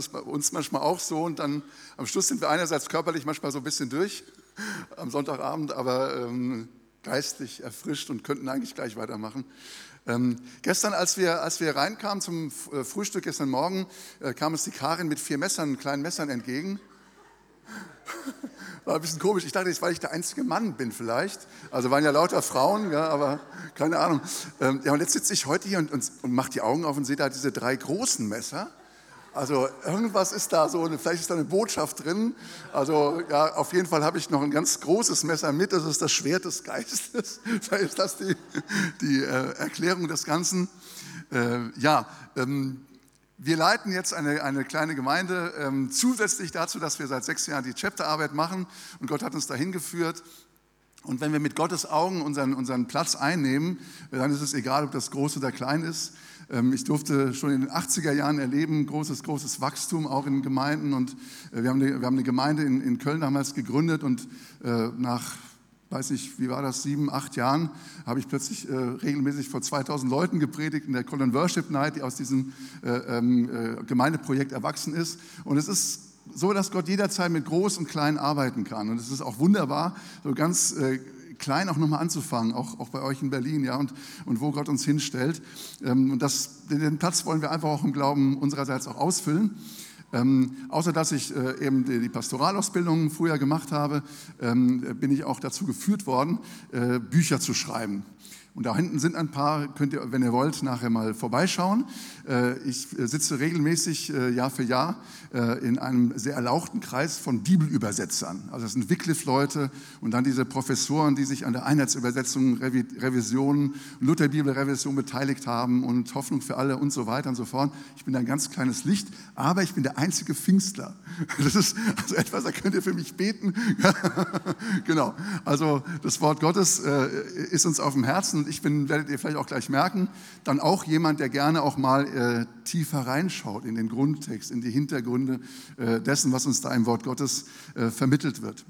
ist bei uns manchmal auch so. Und dann am Schluss sind wir einerseits körperlich manchmal so ein bisschen durch am Sonntagabend, aber ähm, geistlich erfrischt und könnten eigentlich gleich weitermachen. Ähm, gestern, als wir, als wir reinkamen zum äh, Frühstück, gestern Morgen, äh, kam uns die Karin mit vier Messern, kleinen Messern entgegen. War ein bisschen komisch. Ich dachte, jetzt, weil ich der einzige Mann bin vielleicht. Also waren ja lauter Frauen, ja, aber keine Ahnung. Ähm, ja, und jetzt sitze ich heute hier und, und, und mache die Augen auf und sehe da diese drei großen Messer. Also irgendwas ist da so, vielleicht ist da eine Botschaft drin. Also ja, auf jeden Fall habe ich noch ein ganz großes Messer mit, das ist das Schwert des Geistes. Vielleicht ist das die, die äh, Erklärung des Ganzen. Äh, ja, ähm, wir leiten jetzt eine, eine kleine Gemeinde ähm, zusätzlich dazu, dass wir seit sechs Jahren die Chapterarbeit machen und Gott hat uns dahin geführt. Und wenn wir mit Gottes Augen unseren, unseren Platz einnehmen, dann ist es egal, ob das groß oder klein ist. Ähm, ich durfte schon in den 80er Jahren erleben, großes, großes Wachstum auch in Gemeinden. Und äh, wir haben eine, wir haben eine Gemeinde in, in Köln damals gegründet und äh, nach weiß nicht, wie war das, sieben, acht Jahren, habe ich plötzlich äh, regelmäßig vor 2000 Leuten gepredigt in der Colin Worship Night, die aus diesem äh, ähm, äh, Gemeindeprojekt erwachsen ist. Und es ist so, dass Gott jederzeit mit groß und klein arbeiten kann. Und es ist auch wunderbar, so ganz äh, klein auch nochmal anzufangen, auch, auch bei euch in Berlin, ja, und, und wo Gott uns hinstellt. Ähm, und das, den Platz wollen wir einfach auch im Glauben unsererseits auch ausfüllen. Ähm, außer dass ich äh, eben die, die, Pastoralausbildung früher gemacht habe, ähm, bin ich auch dazu geführt worden, äh, Bücher zu schreiben. Und da hinten sind ein paar, könnt ihr, wenn ihr wollt, nachher mal vorbeischauen. Äh, ich äh, sitze regelmäßig äh, Jahr für Jahr in einem sehr erlauchten Kreis von Bibelübersetzern. Also das sind Wycliffe-Leute und dann diese Professoren, die sich an der Einheitsübersetzung, Revision, Lutherbibelrevision beteiligt haben und Hoffnung für alle und so weiter und so fort. Ich bin ein ganz kleines Licht, aber ich bin der einzige Pfingstler. Das ist also etwas, da könnt ihr für mich beten. genau. Also das Wort Gottes ist uns auf dem Herzen und ich bin, werdet ihr vielleicht auch gleich merken, dann auch jemand, der gerne auch mal äh, tiefer reinschaut in den Grundtext, in die Hintergründe äh, dessen, was uns da im Wort Gottes äh, vermittelt wird.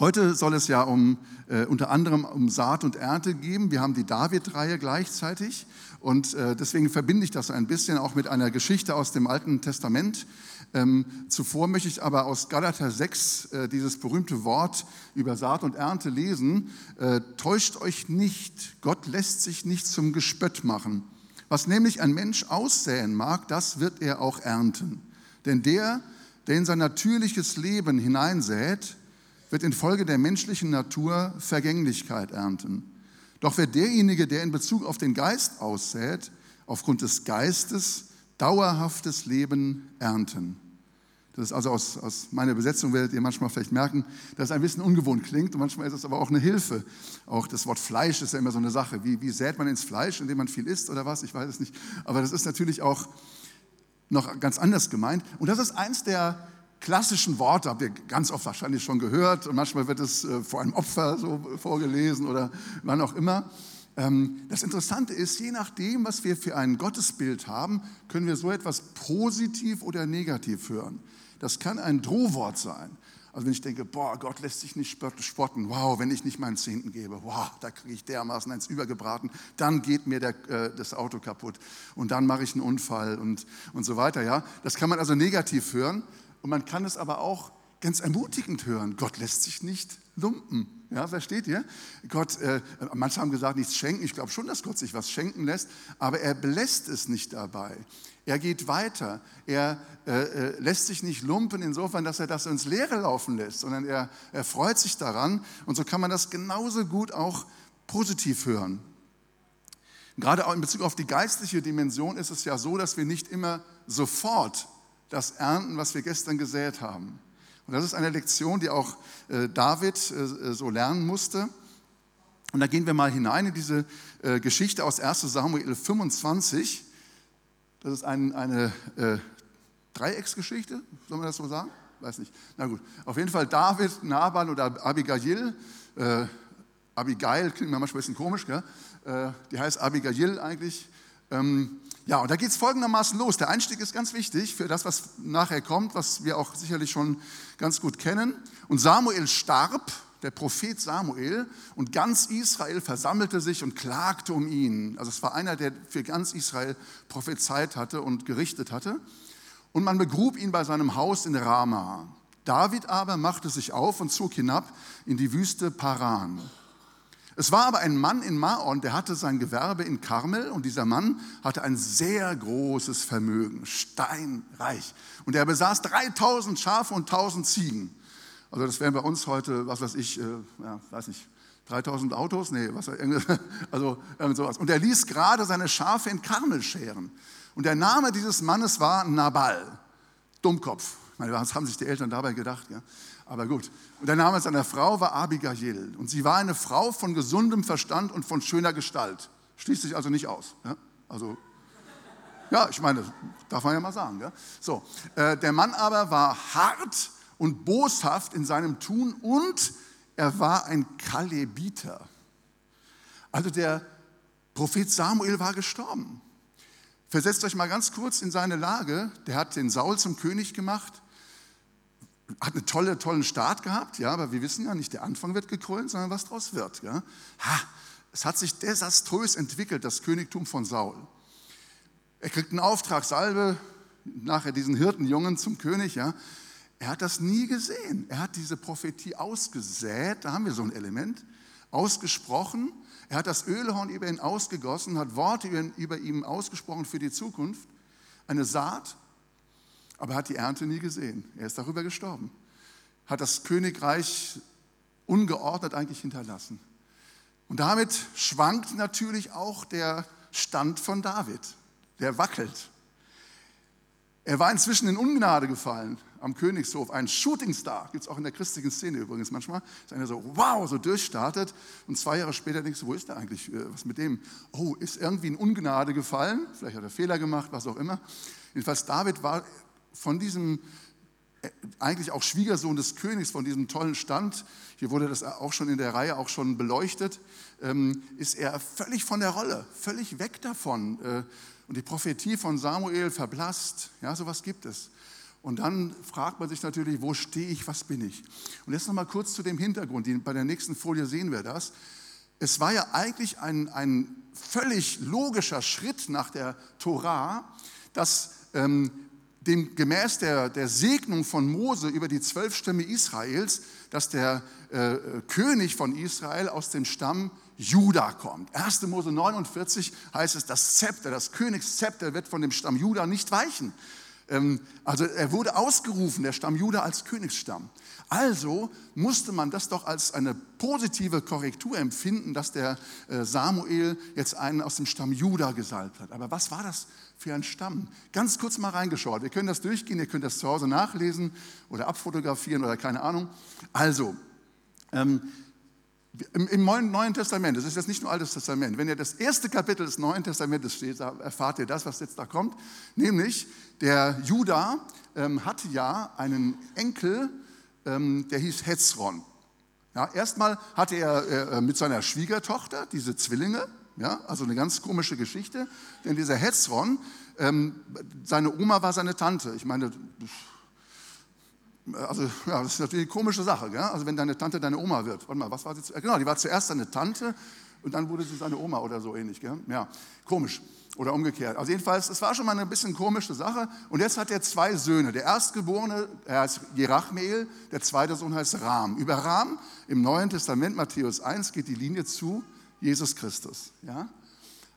Heute soll es ja um, äh, unter anderem um Saat und Ernte gehen. Wir haben die David-Reihe gleichzeitig und äh, deswegen verbinde ich das ein bisschen auch mit einer Geschichte aus dem Alten Testament. Ähm, zuvor möchte ich aber aus Galater 6 äh, dieses berühmte Wort über Saat und Ernte lesen. Äh, täuscht euch nicht, Gott lässt sich nicht zum Gespött machen. Was nämlich ein Mensch aussäen mag, das wird er auch ernten. Denn der, der in sein natürliches Leben hineinsät, wird infolge der menschlichen Natur Vergänglichkeit ernten. Doch wird derjenige, der in Bezug auf den Geist aussät, aufgrund des Geistes dauerhaftes Leben ernten. Das ist also aus, aus meiner Übersetzung werdet ihr manchmal vielleicht merken, dass es ein bisschen ungewohnt klingt und manchmal ist es aber auch eine Hilfe. Auch das Wort Fleisch ist ja immer so eine Sache. Wie, wie sät man ins Fleisch, indem man viel isst oder was? Ich weiß es nicht. Aber das ist natürlich auch noch ganz anders gemeint. Und das ist eins der klassischen Worte, habt ihr ganz oft wahrscheinlich schon gehört. Und manchmal wird es äh, vor einem Opfer so vorgelesen oder wann auch immer. Ähm, das Interessante ist, je nachdem, was wir für ein Gottesbild haben, können wir so etwas positiv oder negativ hören. Das kann ein Drohwort sein. Also wenn ich denke, boah, Gott lässt sich nicht spotten, wow, wenn ich nicht meinen Zehnten gebe, wow, da kriege ich dermaßen eins übergebraten, dann geht mir der, äh, das Auto kaputt und dann mache ich einen Unfall und, und so weiter. Ja? Das kann man also negativ hören und man kann es aber auch ganz ermutigend hören. Gott lässt sich nicht lumpen. Ja, versteht ihr? Gott, äh, manche haben gesagt, nichts schenken. Ich glaube schon, dass Gott sich was schenken lässt, aber er belässt es nicht dabei. Er geht weiter. Er äh, äh, lässt sich nicht lumpen insofern, dass er das ins Leere laufen lässt, sondern er, er freut sich daran. Und so kann man das genauso gut auch positiv hören. Gerade auch in Bezug auf die geistliche Dimension ist es ja so, dass wir nicht immer sofort das ernten, was wir gestern gesät haben. Und das ist eine Lektion, die auch äh, David äh, so lernen musste. Und da gehen wir mal hinein in diese äh, Geschichte aus 1 Samuel 25. Das ist ein, eine Dreiecksgeschichte, soll man das so sagen? Weiß nicht. Na gut, auf jeden Fall David, Nabal oder Abigail. Äh, Abigail klingt manchmal ein bisschen komisch, gell? Äh, die heißt Abigail eigentlich. Ähm, ja, und da geht es folgendermaßen los. Der Einstieg ist ganz wichtig für das, was nachher kommt, was wir auch sicherlich schon ganz gut kennen. Und Samuel starb, der Prophet Samuel, und ganz Israel versammelte sich und klagte um ihn. Also es war einer, der für ganz Israel prophezeit hatte und gerichtet hatte. und man begrub ihn bei seinem Haus in Rama. David aber machte sich auf und zog hinab in die Wüste Paran. Es war aber ein Mann in Maon, der hatte sein Gewerbe in Karmel und dieser Mann hatte ein sehr großes Vermögen, steinreich. Und er besaß 3000 Schafe und 1000 Ziegen. Also das wären bei uns heute, was weiß ich, äh, ja, weiß nicht, 3000 Autos? Nee, was, also irgend sowas. Und er ließ gerade seine Schafe in Karmel scheren. Und der Name dieses Mannes war Nabal, Dummkopf. Ich meine, was haben sich die Eltern dabei gedacht? Ja? Aber gut. Und der Name seiner Frau war Abigail. Und sie war eine Frau von gesundem Verstand und von schöner Gestalt. Schließt sich also nicht aus. Ja? Also, ja, ich meine, darf man ja mal sagen. Ja? So, äh, der Mann aber war hart und boshaft in seinem Tun und er war ein Kalebiter. Also der Prophet Samuel war gestorben. Versetzt euch mal ganz kurz in seine Lage. Der hat den Saul zum König gemacht hat einen tolle, tollen Start gehabt, ja, aber wir wissen ja nicht, der Anfang wird gekrönt, sondern was daraus wird. Ja. Ha, es hat sich desaströs entwickelt, das Königtum von Saul. Er kriegt einen Auftrag, Salbe, nachher diesen Hirtenjungen zum König. Ja. Er hat das nie gesehen. Er hat diese Prophetie ausgesät, da haben wir so ein Element, ausgesprochen. Er hat das Ölhorn über ihn ausgegossen, hat Worte über ihn, ausgesprochen für die Zukunft, eine Saat aber er hat die Ernte nie gesehen. Er ist darüber gestorben. Hat das Königreich ungeordnet eigentlich hinterlassen. Und damit schwankt natürlich auch der Stand von David. Der wackelt. Er war inzwischen in Ungnade gefallen am Königshof. Ein Shootingstar, gibt es auch in der christlichen Szene übrigens manchmal. Ist einer so, wow, so durchstartet. Und zwei Jahre später denkst du, wo ist der eigentlich? Äh, was mit dem? Oh, ist irgendwie in Ungnade gefallen. Vielleicht hat er Fehler gemacht, was auch immer. Jedenfalls, David war von diesem äh, eigentlich auch Schwiegersohn des Königs, von diesem tollen Stand, hier wurde das auch schon in der Reihe auch schon beleuchtet, ähm, ist er völlig von der Rolle, völlig weg davon. Äh, und die Prophetie von Samuel verblasst. Ja, sowas gibt es. Und dann fragt man sich natürlich, wo stehe ich, was bin ich? Und jetzt nochmal kurz zu dem Hintergrund. Bei der nächsten Folie sehen wir das. Es war ja eigentlich ein, ein völlig logischer Schritt nach der Torah, dass ähm, dem, gemäß der, der Segnung von Mose über die zwölf Stämme Israels, dass der äh, König von Israel aus dem Stamm Juda kommt. 1. Mose 49 heißt es, das Zepter, das Königszepter wird von dem Stamm Juda nicht weichen. Ähm, also er wurde ausgerufen, der Stamm Juda als Königsstamm. Also musste man das doch als eine positive Korrektur empfinden, dass der äh, Samuel jetzt einen aus dem Stamm Juda gesalbt hat. Aber was war das für ein Stamm? Ganz kurz mal reingeschaut. Wir können das durchgehen, ihr könnt das zu Hause nachlesen oder abfotografieren oder keine Ahnung. Also, ähm, im, Neuen Testament, das ist jetzt nicht nur Altes Testament, wenn ihr das erste Kapitel des Neuen Testamentes steht, erfahrt ihr das, was jetzt da kommt. Nämlich, der Judah ähm, hatte ja einen Enkel, der hieß Hezron. Ja, erstmal hatte er äh, mit seiner Schwiegertochter diese Zwillinge, ja, also eine ganz komische Geschichte, denn dieser Hezron, ähm, seine Oma war seine Tante. Ich meine, also ja, das ist natürlich eine komische Sache, gell? also wenn deine Tante deine Oma wird. Warte mal, was war sie? Genau, die war zuerst seine Tante und dann wurde sie seine Oma oder so ähnlich. Gell? Ja, komisch. Oder umgekehrt. Also jedenfalls, es war schon mal eine bisschen komische Sache. Und jetzt hat er zwei Söhne. Der Erstgeborene, er heißt Jerachmeel, der zweite Sohn heißt Ram. Über Ram im Neuen Testament, Matthäus 1, geht die Linie zu Jesus Christus. Ja?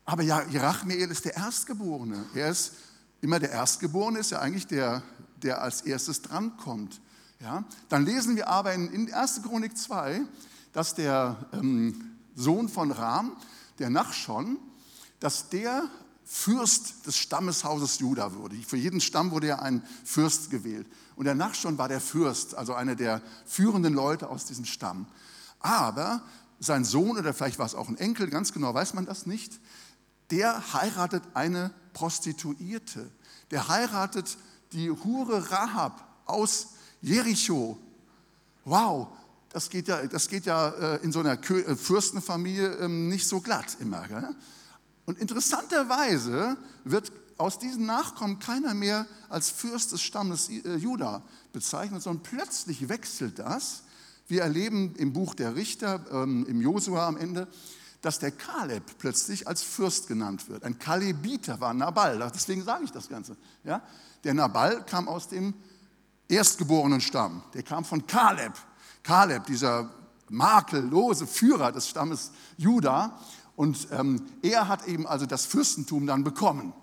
Aber ja, Jerachmeel ist der Erstgeborene. Er ist immer der Erstgeborene, ist ja eigentlich der, der als erstes drankommt. Ja? Dann lesen wir aber in, in 1. Chronik 2, dass der ähm, Sohn von Ram, der Nachschon, dass der Fürst des Stammeshauses Juda wurde. Für jeden Stamm wurde ja ein Fürst gewählt. Und der Nachschon war der Fürst, also einer der führenden Leute aus diesem Stamm. Aber sein Sohn oder vielleicht war es auch ein Enkel, ganz genau weiß man das nicht, der heiratet eine Prostituierte. Der heiratet die Hure Rahab aus Jericho. Wow, das geht ja, das geht ja äh, in so einer äh, Fürstenfamilie ähm, nicht so glatt immer. Und interessanterweise wird aus diesen Nachkommen keiner mehr als Fürst des Stammes äh, Juda bezeichnet, sondern plötzlich wechselt das. Wir erleben im Buch der Richter, ähm, im Josua am Ende, dass der Kaleb plötzlich als Fürst genannt wird. Ein Kalebiter war Nabal, deswegen sage ich das Ganze. Ja? Der Nabal kam aus dem erstgeborenen Stamm, der kam von Kaleb. Kaleb, dieser makellose Führer des Stammes Juda. Und ähm, er hat eben also das Fürstentum dann bekommen.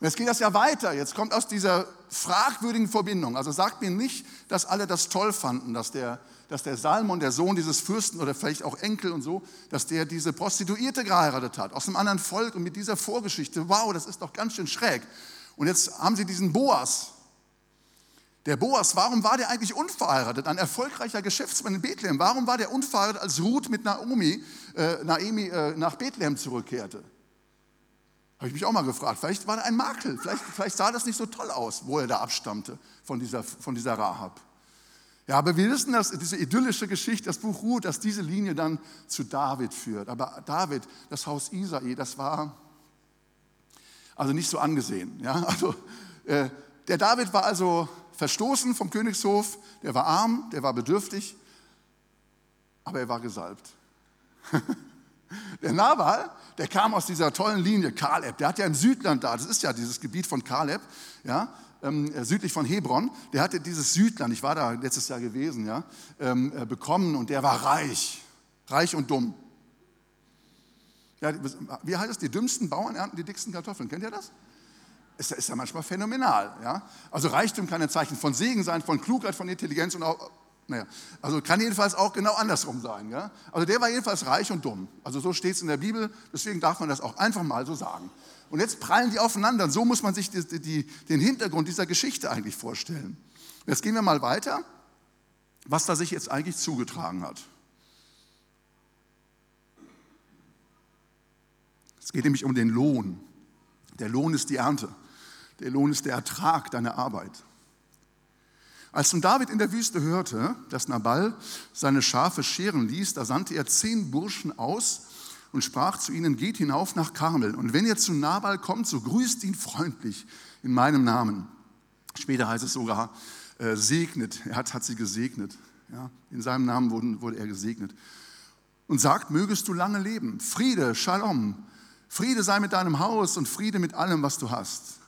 Und jetzt geht das ja weiter. Jetzt kommt aus dieser fragwürdigen Verbindung. Also sagt mir nicht, dass alle das toll fanden, dass der, dass der Salmon, der Sohn dieses Fürsten oder vielleicht auch Enkel und so, dass der diese Prostituierte geheiratet hat, aus einem anderen Volk und mit dieser Vorgeschichte. Wow, das ist doch ganz schön schräg. Und jetzt haben sie diesen Boas. Der Boas, warum war der eigentlich unverheiratet? Ein erfolgreicher Geschäftsmann in Bethlehem. Warum war der unverheiratet, als Ruth mit Naomi, äh, Naomi äh, nach Bethlehem zurückkehrte? Habe ich mich auch mal gefragt. Vielleicht war er ein Makel. Vielleicht, vielleicht sah das nicht so toll aus, wo er da abstammte von dieser, von dieser Rahab. Ja, aber wir wissen, dass diese idyllische Geschichte, das Buch Ruth, dass diese Linie dann zu David führt. Aber David, das Haus Isai, das war also nicht so angesehen. Ja? Also, äh, der David war also verstoßen vom Königshof, der war arm, der war bedürftig, aber er war gesalbt. Der Nabal, der kam aus dieser tollen Linie Kaleb, der hat ja im Südland da, das ist ja dieses Gebiet von Kaleb, ja, ähm, äh, südlich von Hebron, der hatte dieses Südland, ich war da letztes Jahr gewesen, ja, ähm, äh, bekommen und der war reich, reich und dumm. Ja, wie heißt es, die dümmsten Bauern ernten die dicksten Kartoffeln, kennt ihr das? Ist, ist ja manchmal phänomenal. Ja? Also Reichtum kann ein Zeichen von Segen sein, von Klugheit, von Intelligenz und auch naja, also kann jedenfalls auch genau andersrum sein. Ja? Also der war jedenfalls reich und dumm. Also so steht es in der Bibel, deswegen darf man das auch einfach mal so sagen. Und jetzt prallen die aufeinander. Und so muss man sich die, die, den Hintergrund dieser Geschichte eigentlich vorstellen. Jetzt gehen wir mal weiter, was da sich jetzt eigentlich zugetragen hat. Es geht nämlich um den Lohn. Der Lohn ist die Ernte. Der Lohn ist der Ertrag deiner Arbeit. Als nun David in der Wüste hörte, dass Nabal seine Schafe scheren ließ, da sandte er zehn Burschen aus und sprach zu ihnen, geht hinauf nach Karmel. Und wenn ihr zu Nabal kommt, so grüßt ihn freundlich in meinem Namen. Später heißt es sogar, äh, segnet, er hat, hat sie gesegnet. Ja, in seinem Namen wurde, wurde er gesegnet. Und sagt, mögest du lange leben. Friede, Shalom. Friede sei mit deinem Haus und Friede mit allem, was du hast.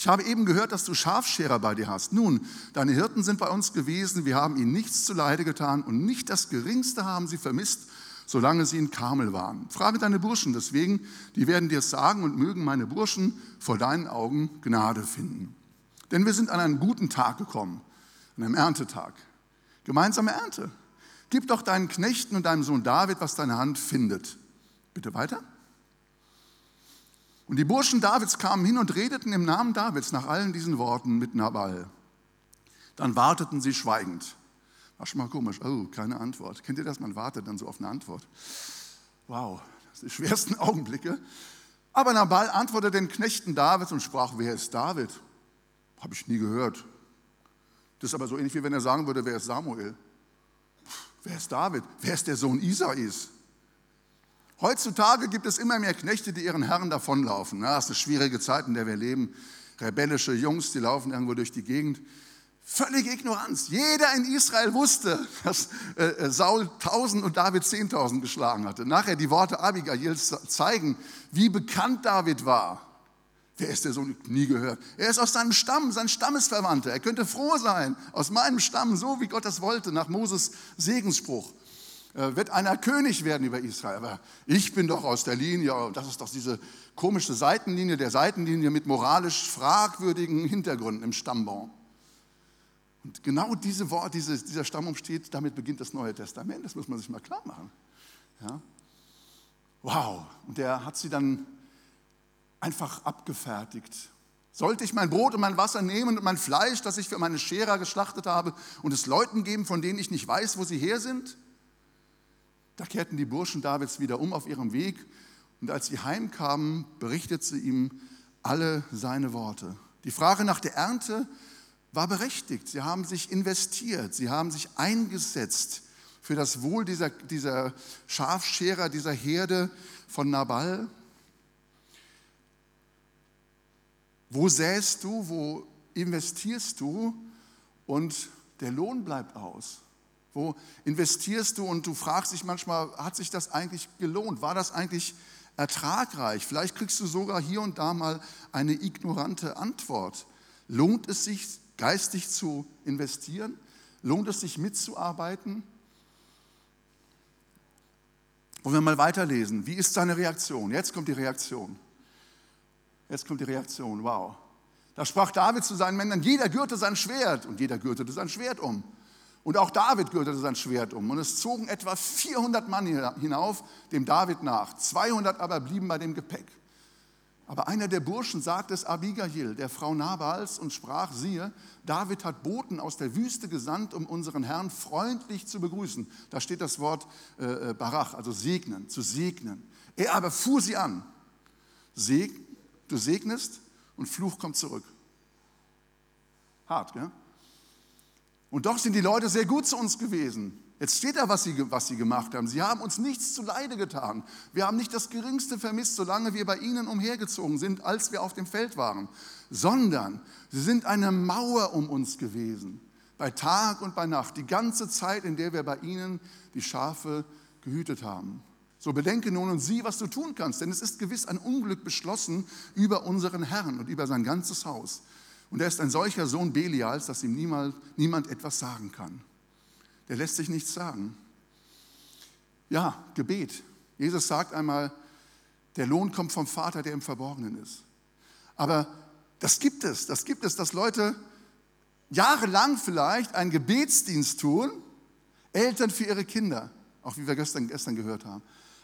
Ich habe eben gehört, dass du Schafscherer bei dir hast. Nun, deine Hirten sind bei uns gewesen, wir haben ihnen nichts zu Leide getan und nicht das Geringste haben sie vermisst, solange sie in Karmel waren. Frage deine Burschen deswegen, die werden dir es sagen und mögen meine Burschen vor deinen Augen Gnade finden. Denn wir sind an einen guten Tag gekommen, an einem Erntetag. Gemeinsame Ernte. Gib doch deinen Knechten und deinem Sohn David, was deine Hand findet. Bitte weiter. Und die Burschen Davids kamen hin und redeten im Namen Davids nach allen diesen Worten mit Nabal. Dann warteten sie schweigend. War schon mal komisch. Oh, keine Antwort. Kennt ihr das? Man wartet dann so auf eine Antwort. Wow, das sind die schwersten Augenblicke. Aber Nabal antwortete den Knechten Davids und sprach: Wer ist David? Habe ich nie gehört. Das ist aber so ähnlich wie wenn er sagen würde: Wer ist Samuel? Wer ist David? Wer ist der Sohn Isais? Heutzutage gibt es immer mehr Knechte, die ihren Herren davonlaufen. Ja, das ist eine schwierige Zeit, in der wir leben. Rebellische Jungs, die laufen irgendwo durch die Gegend. Völlige Ignoranz. Jeder in Israel wusste, dass äh, äh Saul 1000 und David 10.000 geschlagen hatte. Nachher die Worte Abigails zeigen, wie bekannt David war. Wer ist der Sohn? Nie gehört. Er ist aus seinem Stamm, sein Stammesverwandter. Er könnte froh sein, aus meinem Stamm, so wie Gott das wollte, nach Moses Segensspruch. Äh, wird einer König werden über Israel. Aber ich bin doch aus der Linie, und das ist doch diese komische Seitenlinie der Seitenlinie mit moralisch fragwürdigen Hintergründen im Stammbaum. Und genau diese Wort, diese, dieser Stammbaum steht, damit beginnt das Neue Testament. Das muss man sich mal klar machen. Ja? Wow. Und der hat sie dann einfach abgefertigt. Sollte ich mein Brot und mein Wasser nehmen und mein Fleisch, das ich für meine Scherer geschlachtet habe, und es Leuten geben, von denen ich nicht weiß, wo sie her sind? Da kehrten die Burschen Davids wieder um auf ihrem Weg und als sie heimkamen, berichtet sie ihm alle seine Worte. Die Frage nach der Ernte war berechtigt. Sie haben sich investiert, sie haben sich eingesetzt für das Wohl dieser, dieser Schafscherer, dieser Herde von Nabal. Wo säst du, wo investierst du und der Lohn bleibt aus. Wo investierst du und du fragst dich manchmal, hat sich das eigentlich gelohnt? War das eigentlich ertragreich? Vielleicht kriegst du sogar hier und da mal eine ignorante Antwort. Lohnt es sich, geistig zu investieren? Lohnt es sich mitzuarbeiten? Wollen wir mal weiterlesen. Wie ist seine Reaktion? Jetzt kommt die Reaktion. Jetzt kommt die Reaktion. Wow. Da sprach David zu seinen Männern, jeder gürte sein Schwert und jeder gürtete sein Schwert um. Und auch David gürtete sein Schwert um. Und es zogen etwa 400 Mann hinauf dem David nach. 200 aber blieben bei dem Gepäck. Aber einer der Burschen sagte es Abigail, der Frau Nabals, und sprach, siehe, David hat Boten aus der Wüste gesandt, um unseren Herrn freundlich zu begrüßen. Da steht das Wort äh, äh Barach, also segnen, zu segnen. Er aber fuhr sie an. Seg, du segnest und Fluch kommt zurück. Hart, gell? Und doch sind die Leute sehr gut zu uns gewesen. Jetzt steht da, was sie, was sie gemacht haben. Sie haben uns nichts zu Leide getan. Wir haben nicht das Geringste vermisst, solange wir bei ihnen umhergezogen sind, als wir auf dem Feld waren, sondern sie sind eine Mauer um uns gewesen, bei Tag und bei Nacht, die ganze Zeit, in der wir bei ihnen die Schafe gehütet haben. So bedenke nun und sieh, was du tun kannst, denn es ist gewiss ein Unglück beschlossen über unseren Herrn und über sein ganzes Haus. Und er ist ein solcher Sohn Belials, dass ihm niemand, niemand etwas sagen kann. Der lässt sich nichts sagen. Ja, Gebet. Jesus sagt einmal, der Lohn kommt vom Vater, der im Verborgenen ist. Aber das gibt es, das gibt es, dass Leute jahrelang vielleicht einen Gebetsdienst tun, Eltern für ihre Kinder, auch wie wir gestern, gestern gehört haben.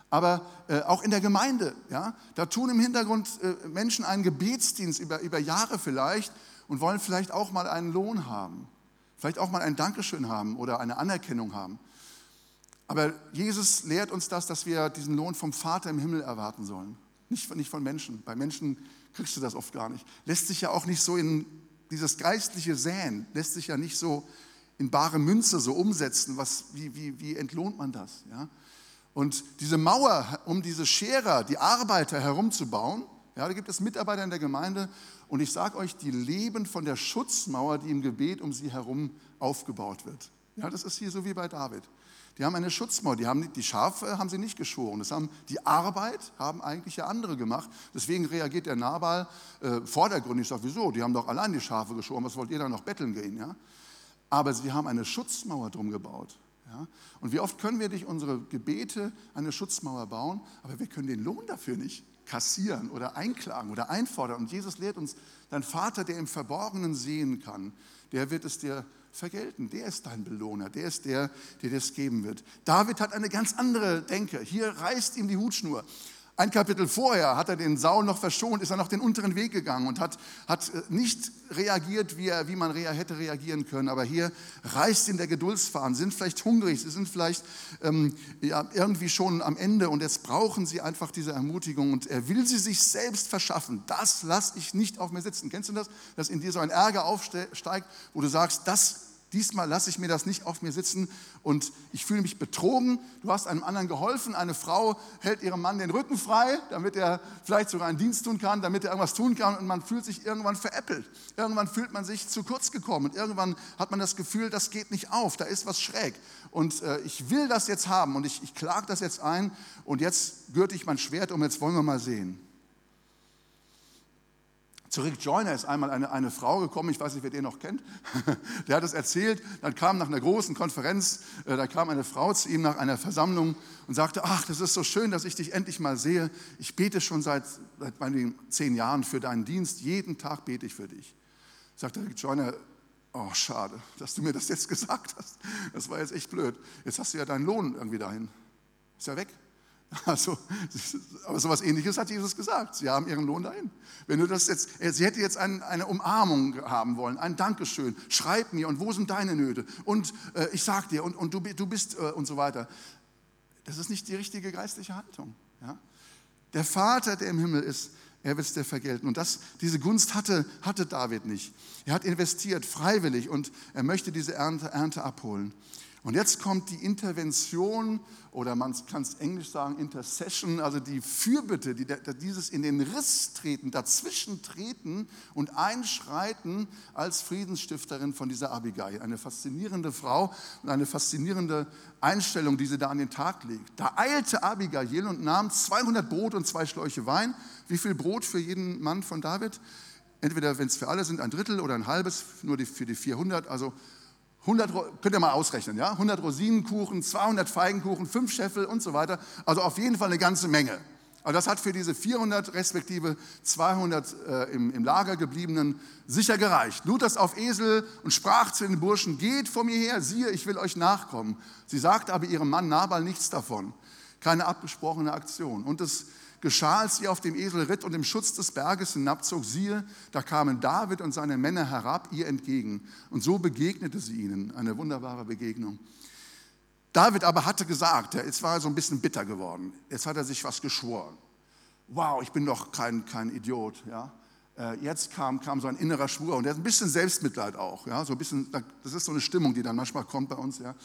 Aber äh, auch in der Gemeinde, ja, da tun im Hintergrund äh, Menschen einen Gebetsdienst über, über Jahre vielleicht und wollen vielleicht auch mal einen Lohn haben, vielleicht auch mal ein Dankeschön haben oder eine Anerkennung haben. Aber Jesus lehrt uns das, dass wir diesen Lohn vom Vater im Himmel erwarten sollen, nicht, nicht von Menschen. Bei Menschen kriegst du das oft gar nicht. Lässt sich ja auch nicht so in dieses geistliche Säen, lässt sich ja nicht so in bare Münze so umsetzen. Was, wie, wie, wie entlohnt man das? Ja? Und diese Mauer, um diese Scherer, die Arbeiter herumzubauen, ja, da gibt es Mitarbeiter in der Gemeinde und ich sage euch, die leben von der Schutzmauer, die im Gebet um sie herum aufgebaut wird. Ja, das ist hier so wie bei David. Die haben eine Schutzmauer, die, haben, die Schafe haben sie nicht geschoren. Das haben, die Arbeit haben eigentlich ja andere gemacht. Deswegen reagiert der Nabal äh, vordergründig, sagt, wieso, die haben doch allein die Schafe geschoren, was wollt ihr da noch betteln gehen? Ja? Aber sie haben eine Schutzmauer drum gebaut. Ja? Und wie oft können wir durch unsere Gebete eine Schutzmauer bauen, aber wir können den Lohn dafür nicht kassieren oder einklagen oder einfordern. Und Jesus lehrt uns, dein Vater, der im Verborgenen sehen kann, der wird es dir vergelten. Der ist dein Belohner, der ist der, der dir das geben wird. David hat eine ganz andere Denke. Hier reißt ihm die Hutschnur. Ein Kapitel vorher hat er den Saul noch verschont, ist er noch den unteren Weg gegangen und hat, hat äh, nicht reagiert, wie, er, wie man rea, hätte reagieren können. Aber hier reißt ihn der Geduldsfaden, sind vielleicht hungrig, sie sind vielleicht ähm, ja, irgendwie schon am Ende und jetzt brauchen sie einfach diese Ermutigung und er will sie sich selbst verschaffen. Das lasse ich nicht auf mir sitzen. Kennst du das? Dass in dir so ein Ärger aufsteigt, wo du sagst, das Diesmal lasse ich mir das nicht auf mir sitzen und ich fühle mich betrogen. Du hast einem anderen geholfen. Eine Frau hält ihrem Mann den Rücken frei, damit er vielleicht sogar einen Dienst tun kann, damit er irgendwas tun kann und man fühlt sich irgendwann veräppelt. Irgendwann fühlt man sich zu kurz gekommen und irgendwann hat man das Gefühl, das geht nicht auf, da ist was schräg. Und äh, ich will das jetzt haben und ich, ich klage das jetzt ein und jetzt gürte ich mein Schwert um, jetzt wollen wir mal sehen. Zu Rick Joyner ist einmal eine, eine Frau gekommen, ich weiß nicht, wer den noch kennt, der hat es erzählt, dann kam nach einer großen Konferenz, äh, da kam eine Frau zu ihm nach einer Versammlung und sagte, ach, das ist so schön, dass ich dich endlich mal sehe. Ich bete schon seit, seit meinen zehn Jahren für deinen Dienst, jeden Tag bete ich für dich. Sagte Rick Joyner, oh, schade, dass du mir das jetzt gesagt hast. Das war jetzt echt blöd. Jetzt hast du ja deinen Lohn irgendwie dahin. Ist ja weg. Also, aber so etwas Ähnliches hat Jesus gesagt. Sie haben ihren Lohn dahin. Wenn du das jetzt, sie hätte jetzt ein, eine Umarmung haben wollen, ein Dankeschön. Schreib mir und wo sind deine Nöte? Und äh, ich sag dir und, und du, du bist äh, und so weiter. Das ist nicht die richtige geistliche Haltung. Ja? Der Vater, der im Himmel ist, er wird es dir vergelten. Und das, diese Gunst hatte, hatte David nicht. Er hat investiert, freiwillig, und er möchte diese Ernte, Ernte abholen. Und jetzt kommt die Intervention oder man kann es englisch sagen, Intercession, also die Fürbitte, die, dieses in den Riss treten, dazwischen treten und einschreiten als Friedensstifterin von dieser Abigail. Eine faszinierende Frau und eine faszinierende Einstellung, die sie da an den Tag legt. Da eilte Abigail und nahm 200 Brot und zwei Schläuche Wein. Wie viel Brot für jeden Mann von David? Entweder, wenn es für alle sind, ein Drittel oder ein halbes, nur die, für die 400, also 100, könnt ihr mal ausrechnen, ja? 100 Rosinenkuchen, 200 Feigenkuchen, 5 Scheffel und so weiter. Also auf jeden Fall eine ganze Menge. Also das hat für diese 400 respektive 200 äh, im, im, Lager gebliebenen sicher gereicht. Lud das auf Esel und sprach zu den Burschen, geht vor mir her, siehe, ich will euch nachkommen. Sie sagte aber ihrem Mann Nabal nichts davon. Keine abgesprochene Aktion. Und es geschah, als sie auf dem Esel ritt und im Schutz des Berges hinabzog, siehe, da kamen David und seine Männer herab ihr entgegen. Und so begegnete sie ihnen. Eine wunderbare Begegnung. David aber hatte gesagt, jetzt war er so ein bisschen bitter geworden. Jetzt hat er sich was geschworen. Wow, ich bin doch kein, kein Idiot. Ja? Äh, jetzt kam, kam so ein innerer Schwur und er hat ein bisschen Selbstmitleid auch. Ja? So ein bisschen, das ist so eine Stimmung, die dann manchmal kommt bei uns. Ja?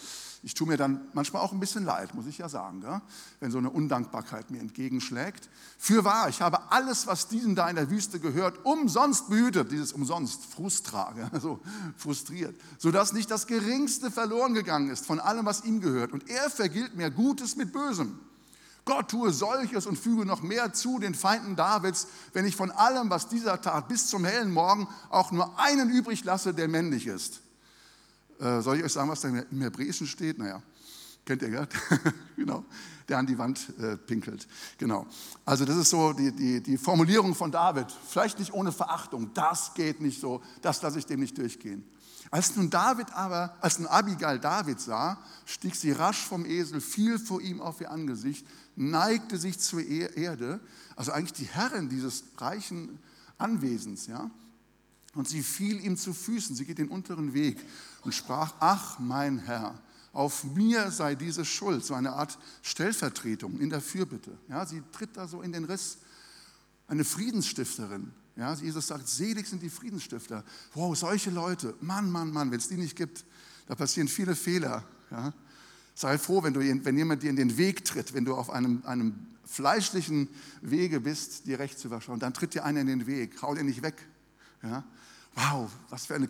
Ich tue mir dann manchmal auch ein bisschen leid, muss ich ja sagen, ja? wenn so eine Undankbarkeit mir entgegenschlägt. Für wahr, ich habe alles, was diesen da in der Wüste gehört, umsonst behütet, dieses umsonst, Frustra, ja? so frustriert, sodass nicht das Geringste verloren gegangen ist von allem, was ihm gehört. Und er vergilt mir Gutes mit Bösem. Gott tue solches und füge noch mehr zu den Feinden Davids, wenn ich von allem, was dieser tat, bis zum hellen Morgen auch nur einen übrig lasse, der männlich ist. Äh, soll ich euch sagen, was da im Hebräischen steht? Naja, kennt ihr, gell? genau, der an die Wand äh, pinkelt. Genau. Also das ist so die, die, die Formulierung von David. Vielleicht nicht ohne Verachtung. Das geht nicht so. Das lasse ich dem nicht durchgehen. Als nun David aber, als nun Abigail David sah, stieg sie rasch vom Esel, fiel vor ihm auf ihr Angesicht, neigte sich zur e-, Erde, also eigentlich die Herrin dieses reichen Anwesens, ja. Und sie fiel ihm zu Füßen, sie geht den unteren Weg und sprach, ach mein Herr, auf mir sei diese Schuld, so eine Art Stellvertretung in der Fürbitte. Ja, sie tritt da so in den Riss, eine Friedensstifterin. Ja, Jesus sagt, selig sind die Friedensstifter. Wow, solche Leute, Mann, Mann, Mann, wenn es die nicht gibt, da passieren viele Fehler. Ja. Sei froh, wenn, du, wenn jemand dir in den Weg tritt, wenn du auf einem, einem fleischlichen Wege bist, dir recht zu verschauen. Dann tritt dir einer in den Weg, hau dir nicht weg. Ja. Wow, was für, eine,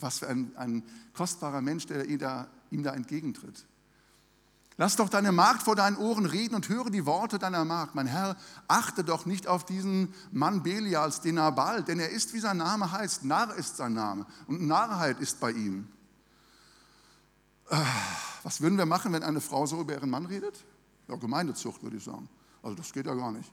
was für ein, ein kostbarer Mensch, der ihm da, ihm da entgegentritt. Lass doch deine Magd vor deinen Ohren reden und höre die Worte deiner Magd. Mein Herr, achte doch nicht auf diesen Mann Belials, den Nabal, denn er ist, wie sein Name heißt. Narr ist sein Name und Narrheit ist bei ihm. Ah, was würden wir machen, wenn eine Frau so über ihren Mann redet? Ja, Gemeindezucht, würde ich sagen. Also das geht ja gar nicht.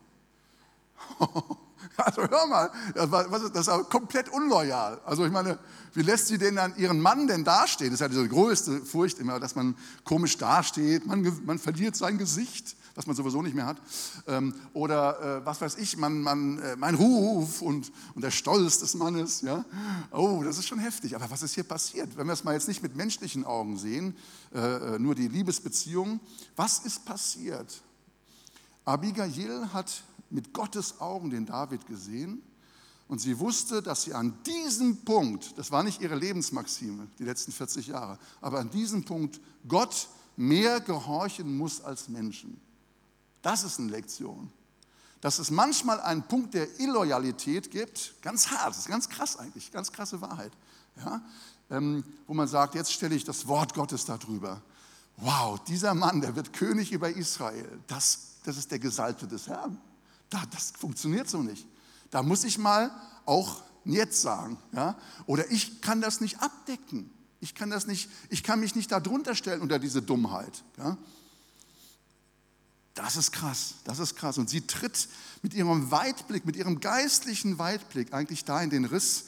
Also hör mal, das ist, das ist komplett unloyal. Also ich meine, wie lässt sie denn dann ihren Mann denn dastehen? Das ist ja diese größte Furcht immer, dass man komisch dasteht, man, man verliert sein Gesicht, was man sowieso nicht mehr hat. Ähm, oder äh, was weiß ich, man, man, äh, mein Ruf und, und der Stolz des Mannes. Ja? Oh, das ist schon heftig. Aber was ist hier passiert? Wenn wir es mal jetzt nicht mit menschlichen Augen sehen, äh, nur die Liebesbeziehung, was ist passiert? Abigail hat mit Gottes Augen den David gesehen und sie wusste, dass sie an diesem Punkt, das war nicht ihre Lebensmaxime die letzten 40 Jahre, aber an diesem Punkt Gott mehr gehorchen muss als Menschen. Das ist eine Lektion. Dass es manchmal einen Punkt der Illoyalität gibt, ganz hart, das ist ganz krass eigentlich, ganz krasse Wahrheit, ja, ähm, wo man sagt, jetzt stelle ich das Wort Gottes darüber. Wow, dieser Mann, der wird König über Israel, das, das ist der Gesalbte des Herrn. Das funktioniert so nicht. Da muss ich mal auch jetzt sagen. Ja? Oder ich kann das nicht abdecken. Ich kann, das nicht, ich kann mich nicht darunter stellen unter diese Dummheit. Ja? Das ist krass, das ist krass. Und sie tritt mit ihrem Weitblick, mit ihrem geistlichen Weitblick eigentlich da in den Riss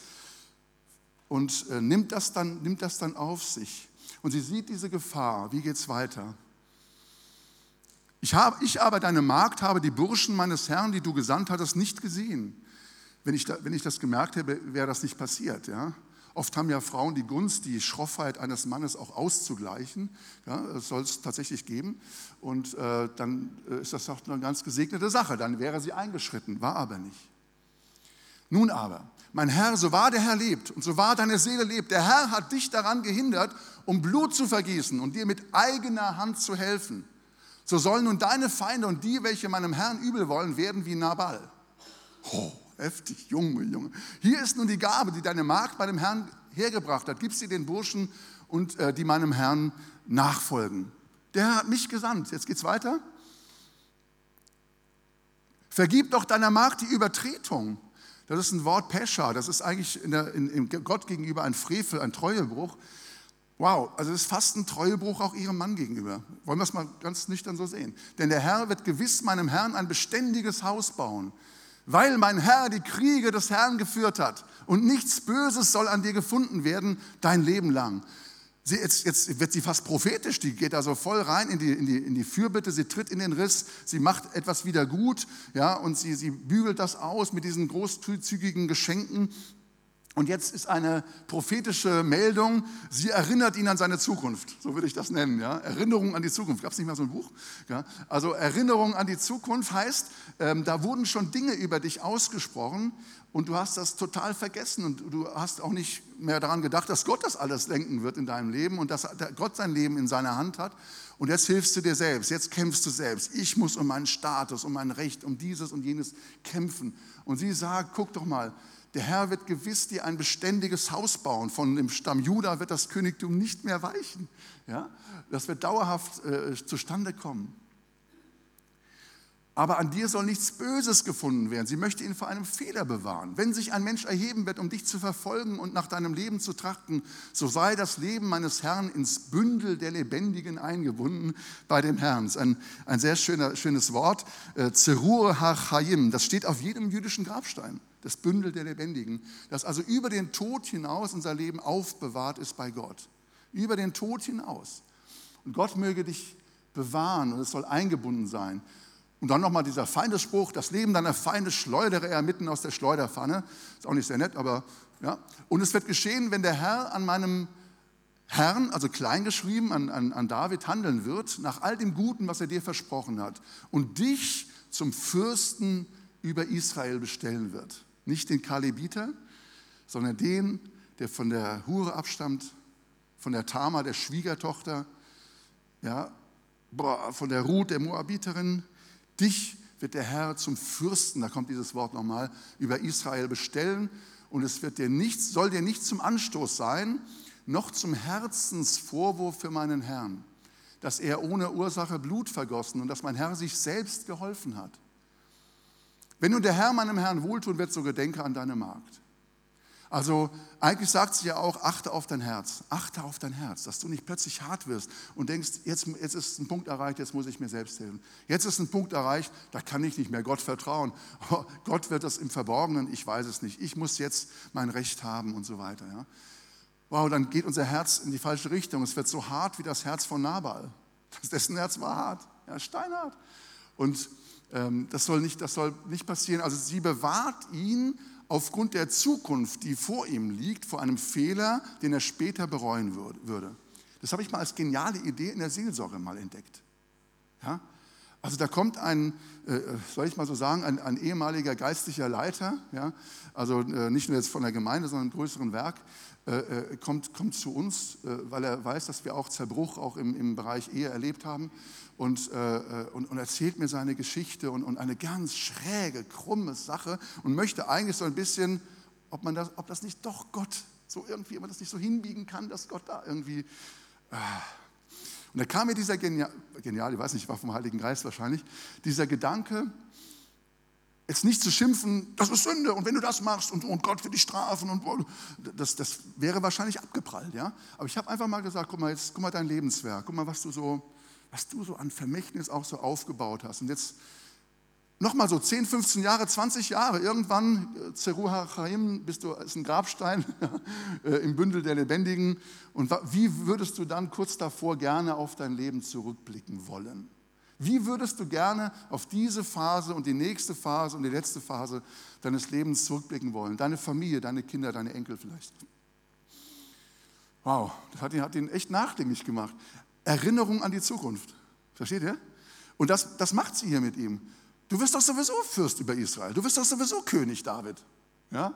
und äh, nimmt, das dann, nimmt das dann auf sich. Und sie sieht diese Gefahr. Wie geht es weiter? Ich, habe, ich aber, deine Magd, habe die Burschen meines Herrn, die du gesandt hattest, nicht gesehen. Wenn ich, da, wenn ich das gemerkt hätte, wäre das nicht passiert. Ja? Oft haben ja Frauen die Gunst, die Schroffheit eines Mannes auch auszugleichen. Ja, das soll es tatsächlich geben. Und äh, dann äh, ist das doch eine ganz gesegnete Sache. Dann wäre sie eingeschritten, war aber nicht. Nun aber, mein Herr, so wahr der Herr lebt und so wahr deine Seele lebt, der Herr hat dich daran gehindert, um Blut zu vergießen und dir mit eigener Hand zu helfen. So sollen nun deine Feinde und die, welche meinem Herrn übel wollen, werden wie Nabal. Oh, heftig, Junge, Junge. Hier ist nun die Gabe, die deine Magd bei dem Herrn hergebracht hat. Gib sie den Burschen und äh, die meinem Herrn nachfolgen. Der Herr hat mich gesandt. Jetzt geht's weiter. Vergib doch deiner Magd die Übertretung. Das ist ein Wort Pescha. Das ist eigentlich in der, in, in Gott gegenüber ein Frevel, ein Treuebruch. Wow, also es ist fast ein Treuebruch auch ihrem Mann gegenüber. Wollen wir es mal ganz nüchtern so sehen? Denn der Herr wird gewiss meinem Herrn ein beständiges Haus bauen, weil mein Herr die Kriege des Herrn geführt hat und nichts Böses soll an dir gefunden werden dein Leben lang. Sie, jetzt, jetzt, wird sie fast prophetisch, die geht da so voll rein in die, in, die, in die Fürbitte, sie tritt in den Riss, sie macht etwas wieder gut ja, und sie, sie bügelt das aus mit diesen großzügigen Geschenken. Und jetzt ist eine prophetische Meldung, sie erinnert ihn an seine Zukunft, so würde ich das nennen. Ja? Erinnerung an die Zukunft. Gab es nicht mal so ein Buch? Ja? Also Erinnerung an die Zukunft heißt, ähm, da wurden schon Dinge über dich ausgesprochen und du hast das total vergessen und du hast auch nicht mehr daran gedacht, dass Gott das alles lenken wird in deinem Leben und dass Gott sein Leben in seiner Hand hat. Und jetzt hilfst du dir selbst, jetzt kämpfst du selbst. Ich muss um meinen Status, um mein Recht, um dieses und jenes kämpfen. Und sie sagt, guck doch mal, der Herr wird gewiss dir ein beständiges Haus bauen. Von dem Stamm Juda wird das Königtum nicht mehr weichen. Ja? Das wird dauerhaft äh, zustande kommen. Aber an dir soll nichts Böses gefunden werden. Sie möchte ihn vor einem Fehler bewahren. Wenn sich ein Mensch erheben wird, um dich zu verfolgen und nach deinem Leben zu trachten, so sei das Leben meines Herrn ins Bündel der Lebendigen eingebunden bei dem Herrn. Das ist ein, ein sehr schöner, schönes Wort. Äh, Zerur HaChaim. Das steht auf jedem jüdischen Grabstein. Das Bündel der Lebendigen. Das also über den Tod hinaus unser Leben aufbewahrt ist bei Gott. Über den Tod hinaus. Und Gott möge dich bewahren und es soll eingebunden sein. Und dann nochmal dieser Feindesspruch, das Leben deiner Feinde schleudere er mitten aus der Schleuderpfanne. Ist auch nicht sehr nett, aber ja. Und es wird geschehen, wenn der Herr an meinem Herrn, also kleingeschrieben, an, an, an David handeln wird, nach all dem Guten, was er dir versprochen hat, und dich zum Fürsten über Israel bestellen wird. Nicht den Kalebiter, sondern den, der von der Hure abstammt, von der Tama, der Schwiegertochter, ja, von der Ruth, der Moabiterin, Dich wird der Herr zum Fürsten, da kommt dieses Wort nochmal, über Israel bestellen und es wird dir nichts, soll dir nicht zum Anstoß sein, noch zum Herzensvorwurf für meinen Herrn, dass er ohne Ursache Blut vergossen und dass mein Herr sich selbst geholfen hat. Wenn nun der Herr meinem Herrn wohltun wird, so gedenke an deine Magd. Also eigentlich sagt sie ja auch, achte auf dein Herz, achte auf dein Herz, dass du nicht plötzlich hart wirst und denkst, jetzt, jetzt ist ein Punkt erreicht, jetzt muss ich mir selbst helfen. Jetzt ist ein Punkt erreicht, da kann ich nicht mehr Gott vertrauen. Oh, Gott wird das im Verborgenen, ich weiß es nicht. Ich muss jetzt mein Recht haben und so weiter. Ja. Wow, dann geht unser Herz in die falsche Richtung. Es wird so hart wie das Herz von Nabal. Dessen Herz war hart, ja, steinhart. Und das, soll nicht, das soll nicht passieren. Also sie bewahrt ihn aufgrund der Zukunft, die vor ihm liegt, vor einem Fehler, den er später bereuen würde. Das habe ich mal als geniale Idee in der Seelsorge mal entdeckt. Ja? Also da kommt ein, äh, soll ich mal so sagen, ein, ein ehemaliger geistlicher Leiter, ja? also äh, nicht nur jetzt von der Gemeinde, sondern einem größeren Werk, äh, äh kommt, kommt zu uns, äh, weil er weiß, dass wir auch Zerbruch auch im, im Bereich Ehe erlebt haben und, äh, äh, und, und, erzählt mir seine Geschichte und, und, eine ganz schräge, krumme Sache und möchte eigentlich so ein bisschen, ob, man das, ob das nicht doch Gott so irgendwie, ob man das nicht so hinbiegen kann, dass Gott da irgendwie. Äh. Und da kam mir dieser genial, genial, ich weiß nicht, war vom Heiligen Geist wahrscheinlich, dieser Gedanke, jetzt nicht zu schimpfen, das ist Sünde und wenn du das machst und, und Gott wird dich strafen und das, das wäre wahrscheinlich abgeprallt, ja. Aber ich habe einfach mal gesagt, guck mal jetzt, guck mal dein Lebenswerk, guck mal, was du so was du so an Vermächtnis auch so aufgebaut hast. Und jetzt nochmal so 10, 15 Jahre, 20 Jahre, irgendwann, äh, Zeruha Chaim, bist du, ist ein Grabstein äh, im Bündel der Lebendigen. Und wie würdest du dann kurz davor gerne auf dein Leben zurückblicken wollen? Wie würdest du gerne auf diese Phase und die nächste Phase und die letzte Phase deines Lebens zurückblicken wollen? Deine Familie, deine Kinder, deine Enkel vielleicht. Wow, das hat ihn, hat ihn echt nachdenklich gemacht. Erinnerung an die Zukunft. Versteht ihr? Und das, das macht sie hier mit ihm. Du wirst doch sowieso Fürst über Israel. Du wirst doch sowieso König, David. Ja?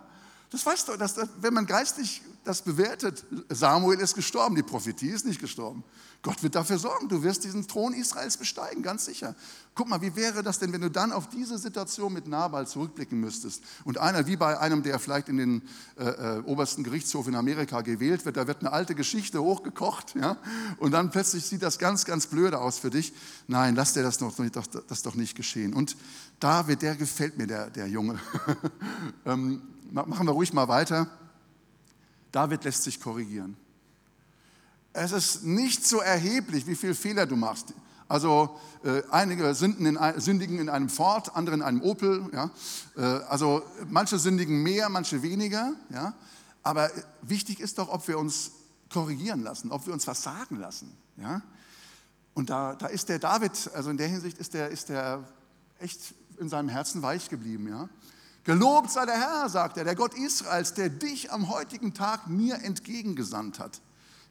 Das weißt du, dass, wenn man geistig das bewertet, Samuel ist gestorben, die Prophetie ist nicht gestorben. Gott wird dafür sorgen, du wirst diesen Thron Israels besteigen, ganz sicher. Guck mal, wie wäre das denn, wenn du dann auf diese Situation mit Nabal zurückblicken müsstest und einer, wie bei einem, der vielleicht in den äh, äh, obersten Gerichtshof in Amerika gewählt wird, da wird eine alte Geschichte hochgekocht ja? und dann plötzlich sieht das ganz, ganz blöde aus für dich. Nein, lass dir das doch, das, das doch nicht geschehen. Und David, der gefällt mir, der, der Junge. ähm, machen wir ruhig mal weiter. David lässt sich korrigieren. Es ist nicht so erheblich, wie viele Fehler du machst. Also äh, einige in, sündigen in einem Ford, andere in einem Opel. Ja? Äh, also manche sündigen mehr, manche weniger. Ja? Aber wichtig ist doch, ob wir uns korrigieren lassen, ob wir uns was sagen lassen. Ja? Und da, da ist der David, also in der Hinsicht ist der, ist der echt in seinem Herzen weich geblieben. Ja? Gelobt sei der Herr, sagt er, der Gott Israels, der dich am heutigen Tag mir entgegengesandt hat.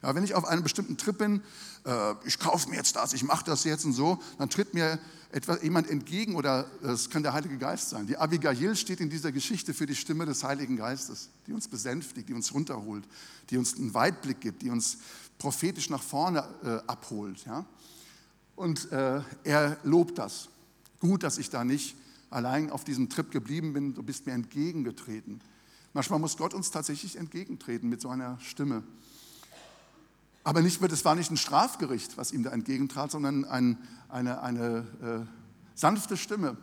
Ja, wenn ich auf einem bestimmten Trip bin, äh, ich kaufe mir jetzt das, ich mache das jetzt und so, dann tritt mir etwas, jemand entgegen oder es kann der Heilige Geist sein. Die Abigail steht in dieser Geschichte für die Stimme des Heiligen Geistes, die uns besänftigt, die uns runterholt, die uns einen Weitblick gibt, die uns prophetisch nach vorne äh, abholt. Ja? Und äh, er lobt das. Gut, dass ich da nicht allein auf diesem Trip geblieben bin, du bist mir entgegengetreten. Manchmal muss Gott uns tatsächlich entgegentreten mit so einer Stimme. Aber nicht, es war nicht ein Strafgericht, was ihm da entgegentrat, sondern ein, eine, eine äh, sanfte Stimme.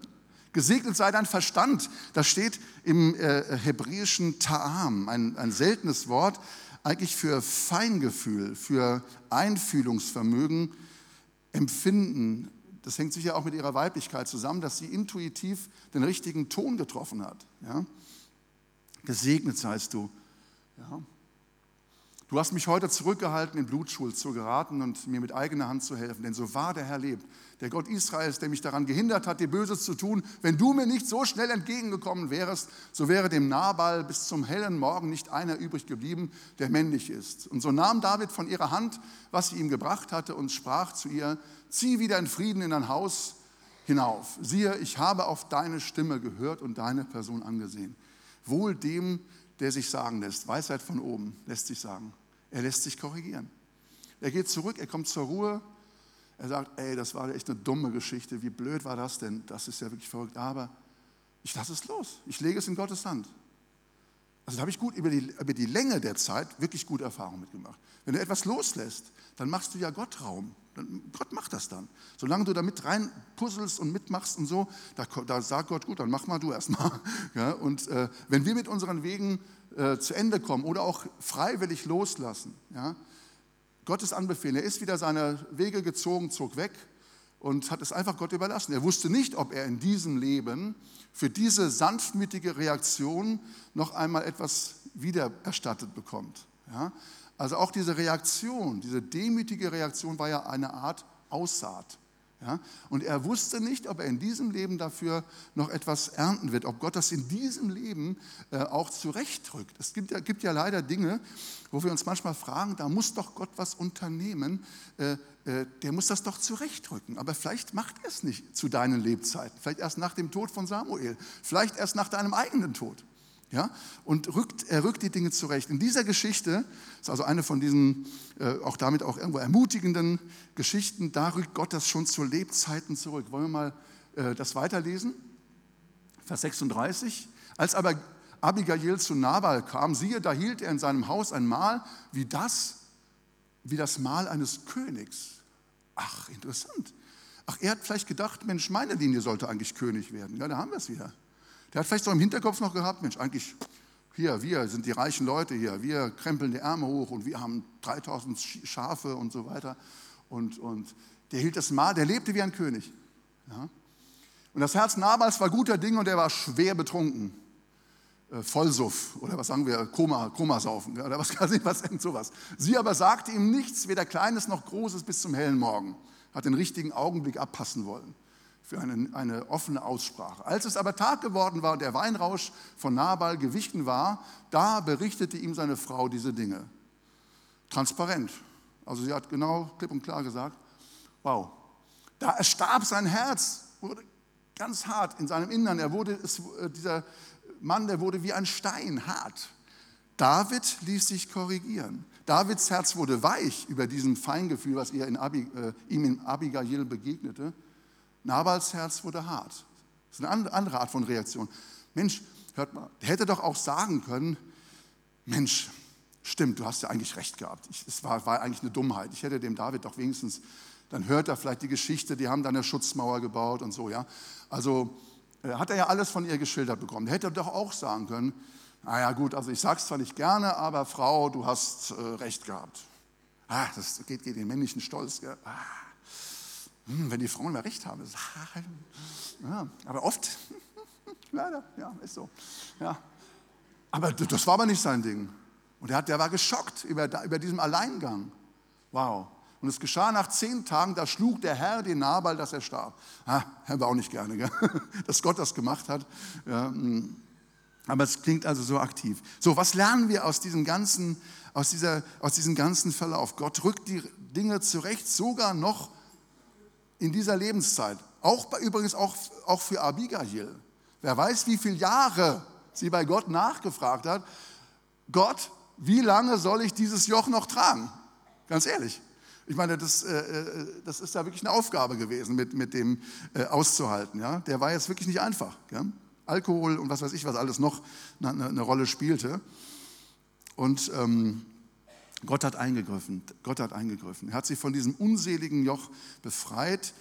Gesegnet sei dein Verstand. Das steht im äh, hebräischen Ta'am, ein, ein seltenes Wort, eigentlich für Feingefühl, für Einfühlungsvermögen, Empfinden, das hängt sicher auch mit ihrer Weiblichkeit zusammen, dass sie intuitiv den richtigen Ton getroffen hat. Ja? Gesegnet seist du. Ja? Du hast mich heute zurückgehalten, in Blutschuld zu geraten und mir mit eigener Hand zu helfen, denn so wahr der Herr lebt, der Gott Israels, der mich daran gehindert hat, dir Böses zu tun. Wenn du mir nicht so schnell entgegengekommen wärst, so wäre dem Nabal bis zum hellen Morgen nicht einer übrig geblieben, der männlich ist. Und so nahm David von ihrer Hand, was sie ihm gebracht hatte, und sprach zu ihr, zieh wieder in Frieden in dein Haus hinauf. Siehe, ich habe auf deine Stimme gehört und deine Person angesehen. Wohl dem, der sich sagen lässt, Weisheit von oben, lässt sich sagen. Er lässt sich korrigieren. Er geht zurück, er kommt zur Ruhe. Er sagt, ey, das war echt eine dumme Geschichte. Wie blöd war das denn? Das ist ja wirklich verrückt. Aber ich lasse es los. Ich lege es in Gottes Hand. Also da habe ich gut über die, über die Länge der Zeit wirklich gute Erfahrungen mitgemacht. Wenn du etwas loslässt, dann machst du ja Gott Raum. Gott macht das dann. Solange du da mit rein puzzelst und mitmachst und so, da, da sagt Gott, gut, dann mach mal du erstmal. Ja, und äh, wenn wir mit unseren Wegen äh, zu Ende kommen oder auch freiwillig loslassen. Ja? Gottes Anbefehlen, er ist wieder seine Wege gezogen, zog weg und hat es einfach Gott überlassen. Er wusste nicht, ob er in diesem Leben für diese sanftmütige Reaktion noch einmal etwas wiedererstattet bekommt. Ja? Also auch diese Reaktion, diese demütige Reaktion war ja eine Art Aussaat. Ja? Und er wusste nicht, ob er in diesem Leben dafür noch etwas ernten wird, ob Gott das in diesem Leben äh, auch zurechtrückt. Es gibt ja, gibt ja, leider Dinge, wo wir uns manchmal fragen, da muss doch Gott was unternehmen, äh, äh, der muss das doch zurechtrücken. Aber vielleicht macht er es nicht zu deinen Lebzeiten, vielleicht erst nach dem Tod von Samuel, vielleicht erst nach deinem eigenen Tod. Ja? Und rückt, er rückt die Dinge zurecht. In dieser Geschichte, ist also eine von diesen äh, auch damit auch irgendwo ermutigenden Geschichten, da rückt Gott das schon zu Lebzeiten zurück. Wollen wir mal äh, das weiterlesen? Vers 36. Als aber Abigail zu Nabal kam, siehe, da hielt er in seinem Haus ein Mahl wie das, wie das Mahl eines Königs. Ach, interessant. Ach, er hat vielleicht gedacht, Mensch, meine Linie sollte eigentlich König werden. Ja, da haben wir es wieder. Der hat vielleicht so im Hinterkopf noch gehabt, Mensch, eigentlich, hier, wir sind die reichen Leute hier, wir krempeln die Ärmel hoch und wir haben 3000 Schafe und so weiter. Und, und der hielt das Mahl, der lebte wie ein König. Ja? Und das Herz Nabals war guter Ding und er war schwer betrunken. Äh, Vollsuff oder was sagen wir, Koma, Komasaufen oder was weiß ich, was, irgend sowas. Sie aber sagte ihm nichts, weder Kleines noch Großes bis zum hellen Morgen. Hat den richtigen Augenblick abpassen wollen für eine, eine offene Aussprache. Als es aber Tag geworden war und der Weinrausch von Nabal gewichen war, da berichtete ihm seine Frau diese Dinge. Transparent. Also sie hat genau klipp und klar gesagt, wow, da erstarb sein Herz, wurde ganz hart in seinem Innern. Er wurde, es, äh, dieser Mann, der wurde wie ein Stein, hart. David ließ sich korrigieren. Davids Herz wurde weich über diesem Feingefühl, was in Abi, äh, ihm in Abigail begegnete. Nabals Herz wurde hart. Das ist eine andere Art von Reaktion. Mensch, hört mal, der hätte doch auch sagen können, Mensch, stimmt, du hast ja eigentlich recht gehabt. Es war, war eigentlich eine Dummheit. Ich hätte dem David doch wenigstens, dann hört er vielleicht die Geschichte, die haben dann eine Schutzmauer gebaut und so, ja. Also äh, hat er ja alles von ihr geschildert bekommen. Der hätte doch auch sagen können, naja gut, also ich sage es zwar nicht gerne, aber Frau, du hast äh, recht gehabt. Ah, das geht gegen den männlichen Stolz. Ah, hm, wenn die Frauen mal recht haben. Ja, aber oft, leider, ja, ist so. Ja. Aber das war aber nicht sein Ding. Und er, hat, der war geschockt über, über diesen Alleingang. Wow. Und es geschah nach zehn Tagen, da schlug der Herr den Nabal, dass er starb. Ah, Herr war auch nicht gerne, gell? dass Gott das gemacht hat. Hm. aber es klingt also so aktiv. So, was lernen wir aus diesem ganzen, aus dieser, aus diesem ganzen Verlauf? Gott rückt die Dinge zurecht, sogar noch in dieser Lebenszeit. Auch bei, übrigens auch, auch für Abigail. Wer weiß, wie viele Jahre sie bei Gott nachgefragt hat. Gott, wie lange soll ich dieses Joch noch tragen? Ganz ehrlich. Ich meine, das, äh, äh, das ist ja wirklich eine Aufgabe gewesen, mit, mit dem äh, auszuhalten. Ja? Der war jetzt wirklich nicht einfach. Ja? Alkohol und was weiß ich, was alles noch eine, eine Rolle spielte. Und ähm, Gott hat eingegriffen. Gott hat eingegriffen. Er hat sie von diesem unseligen Joch befreit.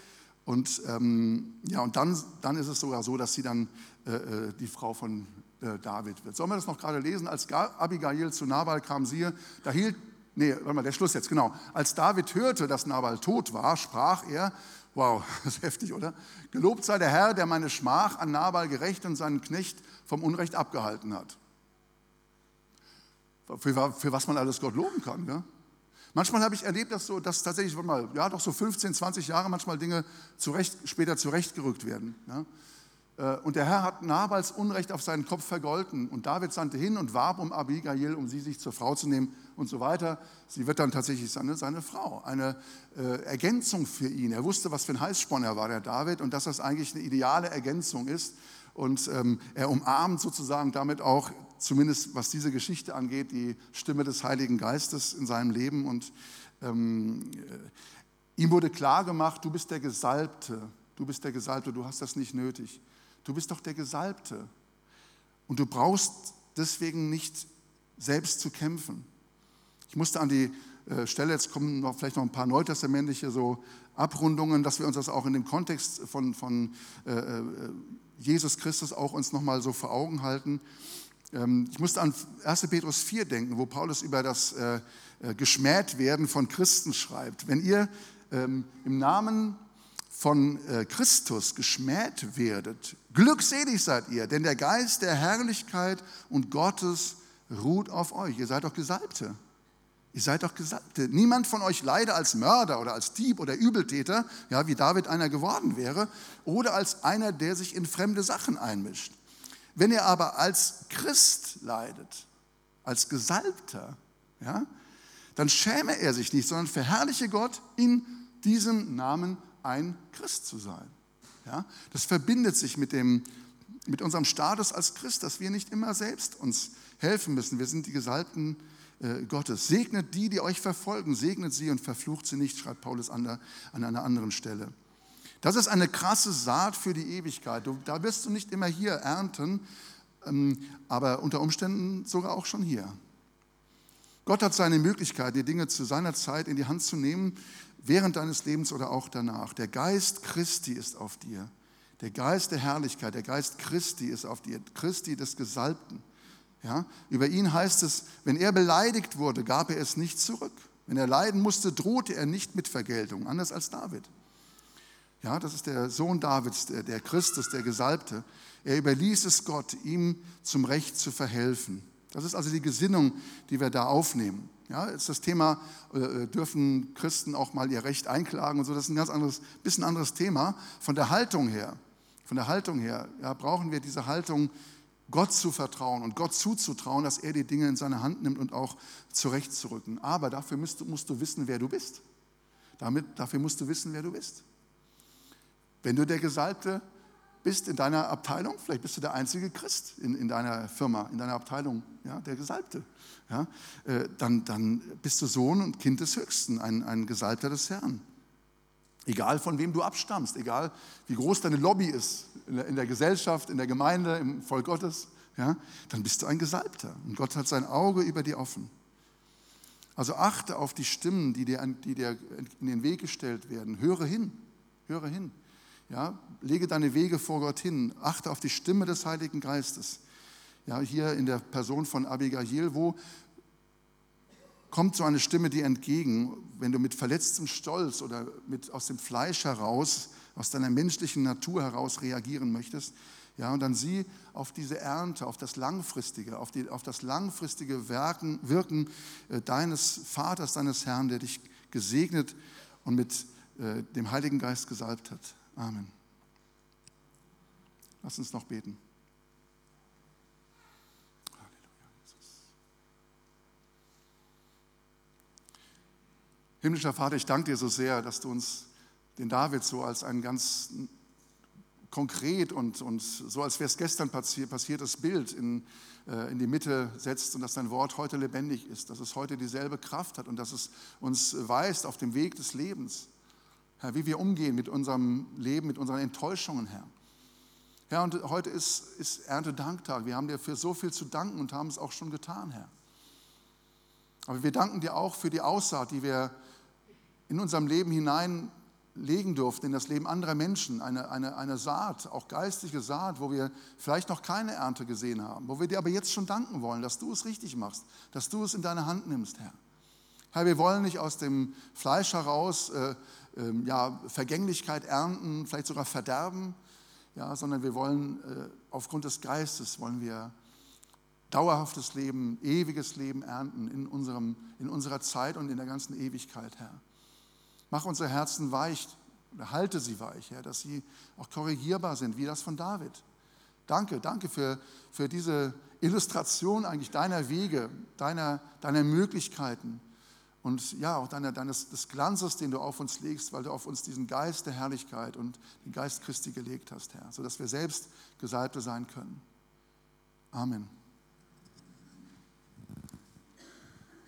Und, ähm, ja, und dann, dann ist es sogar so, dass sie dann äh, äh die Frau von äh, David wird. Sollen wir das noch gerade lesen? Als Abigail zu Nabal kam, siehe, da hielt, nee, warte mal, der Schluss jetzt, genau. Als David hörte, dass Nabal tot war, sprach er, wow, das ist heftig, oder? Gelobt sei der Herr, der meine Schmach an Nabal gerecht und seinen Knecht vom Unrecht abgehalten hat. Für, für was man alles Gott loben kann, ja? Manchmal habe ich erlebt, dass, so, dass tatsächlich mal, ja, doch so 15, 20 Jahre manchmal Dinge zurecht, später zurechtgerückt werden. Ja? Äh, und der Herr hat Nabals Unrecht auf seinen Kopf vergolten. Und David sandte hin und warb um Abigail, um sie sich zur Frau zu nehmen und so weiter. Sie wird dann tatsächlich seine, seine Frau. Eine äh, Ergänzung für ihn. Er wusste, was für ein Heißspann er war, der David, und dass das eigentlich eine ideale Ergänzung ist. Und ähm, er umarmt sozusagen damit auch, zumindest was diese Geschichte angeht, die Stimme des Heiligen Geistes in seinem Leben. Und ähm, äh, ihm wurde klar gemacht, du bist der Gesalbte. Du bist der Gesalbte, du hast das nicht nötig. Du bist doch der Gesalbte. Und du brauchst deswegen nicht selbst zu kämpfen. Ich musste an die äh, Stelle, jetzt kommen noch, vielleicht noch ein paar neutestamentliche so Abrundungen, dass wir uns das auch in dem Kontext von, von äh, äh Jesus Christus auch uns nochmal so vor Augen halten. Ähm, ich musste an 1. Petrus 4 denken, wo Paulus über das äh, äh, Geschmähtwerden von Christen schreibt. Wenn ihr ähm, im Namen von äh, Christus geschmäht werdet, glückselig seid ihr, denn der Geist der Herrlichkeit und Gottes ruht auf euch. Ihr seid doch Gesalbte. Ihr seid doch Gesalbte. Niemand von euch leide als Mörder oder als Dieb oder Übeltäter, ja, wie David einer geworden wäre, oder als einer, der sich in fremde Sachen einmischt. Wenn ihr aber als Christ leidet, als Gesalbter, ja, dann schäme er sich nicht, sondern verherrliche Gott in diesem Namen ein Christ zu sein. Ja? Das verbindet sich mit, dem, mit unserem Status als Christ, dass wir nicht immer selbst uns helfen müssen. Wir sind die Gesalbten äh, Gottes. Segnet die, die euch verfolgen, segnet sie und verflucht sie nicht, schreibt Paulus an, der, an einer anderen Stelle. Das ist eine krasse Saat für die Ewigkeit. Du, da wirst du nicht immer hier ernten, ähm, aber unter Umständen sogar auch schon hier. Gott hat seine Möglichkeit, die Dinge zu seiner Zeit in die Hand zu nehmen, während deines Lebens oder auch danach. Der Geist Christi ist auf dir. Der Geist der Herrlichkeit, der Geist Christi ist auf dir. Christi des Gesalbten. Ja? Über ihn heißt es, wenn er beleidigt wurde, gab er es nicht zurück. Wenn er leiden musste, drohte er nicht mit Vergeltung, anders als David. Ja, das ist der Sohn Davids, der, Christus, der Gesalbte. Er überließ es Gott, ihm zum Recht zu verhelfen. Das ist also die Gesinnung, die wir da aufnehmen. Ja, ist das Thema, äh, dürfen Christen auch mal ihr Recht einklagen und so, das ist ein ganz anderes, bisschen anderes Thema. Von der Haltung her, von der Haltung her, ja, brauchen wir diese Haltung, Gott zu vertrauen und Gott zuzutrauen, dass er die Dinge in seine Hand nimmt und auch zurechtzurücken. Aber dafür musst du, musst du wissen, wer du bist. Damit, dafür musst du wissen, wer du bist. Wenn du der Gesalbte bist in deiner Abteilung, vielleicht bist du der einzige Christ in, in deiner Firma, in deiner Abteilung, ja, der Gesalbte. Ja, äh, dann, dann bist du Sohn und Kind des Höchsten, ein, ein Gesalbter des Herrn. Egal von wem du abstammst, egal wie groß deine Lobby ist, in der, in der Gesellschaft, in der Gemeinde, im Volk Gottes, ja, dann bist du ein Gesalbter. Und Gott hat sein Auge über dir offen. Also achte auf die Stimmen, die dir, die dir in den Weg gestellt werden. Höre hin, höre hin. Ja, lege deine Wege vor Gott hin. Achte auf die Stimme des Heiligen Geistes. Ja, hier in der Person von Abigail, wo kommt so eine Stimme dir entgegen, wenn du mit verletztem Stolz oder mit aus dem Fleisch heraus, aus deiner menschlichen Natur heraus reagieren möchtest. Ja, und dann sieh auf diese Ernte, auf das Langfristige, auf, die, auf das langfristige Wirken, Wirken äh, deines Vaters, deines Herrn, der dich gesegnet und mit äh, dem Heiligen Geist gesalbt hat. Amen. Lass uns noch beten. Himmlischer Vater, ich danke dir so sehr, dass du uns den David so als ein ganz konkret und, und so, als wäre es gestern passiert, passiertes Bild in, äh, in die Mitte setzt und dass dein Wort heute lebendig ist, dass es heute dieselbe Kraft hat und dass es uns weist auf dem Weg des Lebens. Herr, wie wir umgehen mit unserem Leben, mit unseren Enttäuschungen, Herr. Herr, und heute ist, ist Erntedanktag. Wir haben dir für so viel zu danken und haben es auch schon getan, Herr. Aber wir danken dir auch für die Aussaat, die wir in unserem Leben hineinlegen durften, in das Leben anderer Menschen. Eine, eine, eine Saat, auch geistige Saat, wo wir vielleicht noch keine Ernte gesehen haben, wo wir dir aber jetzt schon danken wollen, dass du es richtig machst, dass du es in deine Hand nimmst, Herr. Herr, wir wollen nicht aus dem Fleisch heraus äh, äh, ja, Vergänglichkeit ernten, vielleicht sogar Verderben, ja, sondern wir wollen äh, aufgrund des Geistes, wollen wir dauerhaftes Leben, ewiges Leben ernten in, unserem, in unserer Zeit und in der ganzen Ewigkeit, Herr. Mach unsere Herzen weich, halte sie weich, Herr, dass sie auch korrigierbar sind, wie das von David. Danke, danke für, für diese Illustration eigentlich deiner Wege, deiner, deiner Möglichkeiten und ja, auch deiner, deines, des Glanzes, den du auf uns legst, weil du auf uns diesen Geist der Herrlichkeit und den Geist Christi gelegt hast, Herr, sodass wir selbst Gesalbte sein können. Amen.